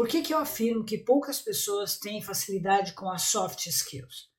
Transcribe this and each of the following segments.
Por que, que eu afirmo que poucas pessoas têm facilidade com as soft skills?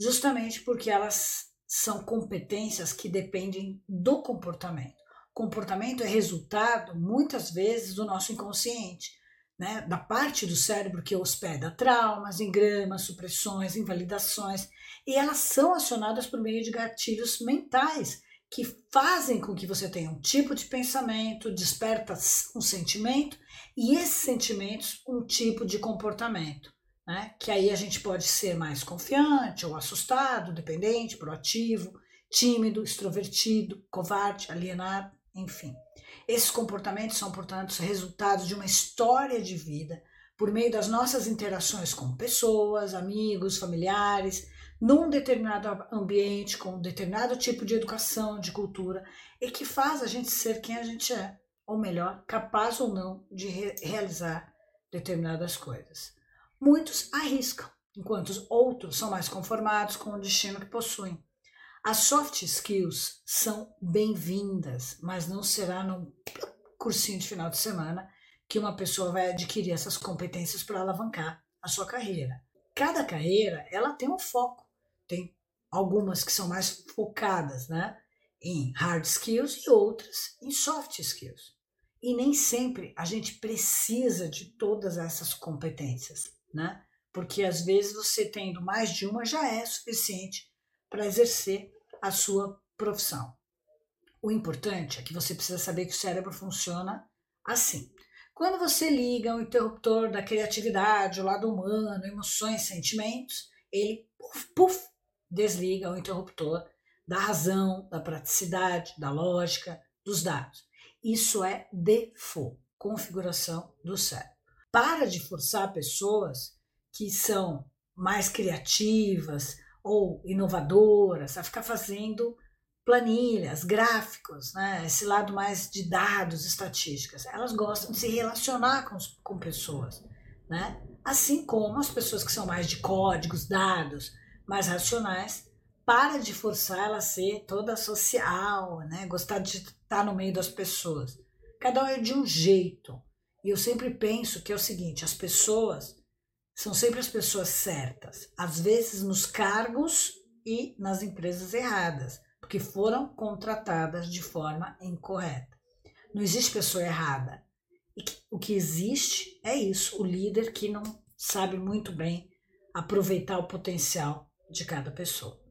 Justamente porque elas são competências que dependem do comportamento. Comportamento é resultado, muitas vezes, do nosso inconsciente, né? da parte do cérebro que hospeda traumas, engramas, supressões, invalidações, e elas são acionadas por meio de gatilhos mentais que fazem com que você tenha um tipo de pensamento, desperta um sentimento e esses sentimentos um tipo de comportamento, né? Que aí a gente pode ser mais confiante ou assustado, dependente, proativo, tímido, extrovertido, covarde, alienado, enfim. Esses comportamentos são, portanto, resultados de uma história de vida por meio das nossas interações com pessoas, amigos, familiares, num determinado ambiente, com um determinado tipo de educação, de cultura, e que faz a gente ser quem a gente é, ou melhor, capaz ou não de re realizar determinadas coisas. Muitos arriscam, enquanto outros são mais conformados com o destino que possuem. As soft skills são bem-vindas, mas não será num cursinho de final de semana que uma pessoa vai adquirir essas competências para alavancar a sua carreira. Cada carreira, ela tem um foco tem algumas que são mais focadas né, em hard skills e outras em soft skills. E nem sempre a gente precisa de todas essas competências, né? Porque às vezes você tendo mais de uma já é suficiente para exercer a sua profissão. O importante é que você precisa saber que o cérebro funciona assim. Quando você liga o interruptor da criatividade, o lado humano, emoções, sentimentos, ele puf, puf, desliga o interruptor da razão, da praticidade, da lógica, dos dados. Isso é default, configuração do cérebro. Para de forçar pessoas que são mais criativas ou inovadoras a ficar fazendo planilhas, gráficos, né? esse lado mais de dados, estatísticas. Elas gostam de se relacionar com, com pessoas, né? assim como as pessoas que são mais de códigos, dados, mais racionais, para de forçar ela a ser toda social, né? Gostar de estar no meio das pessoas. Cada um é de um jeito. E eu sempre penso que é o seguinte: as pessoas são sempre as pessoas certas, às vezes nos cargos e nas empresas erradas, porque foram contratadas de forma incorreta. Não existe pessoa errada. O que existe é isso: o líder que não sabe muito bem aproveitar o potencial de cada pessoa.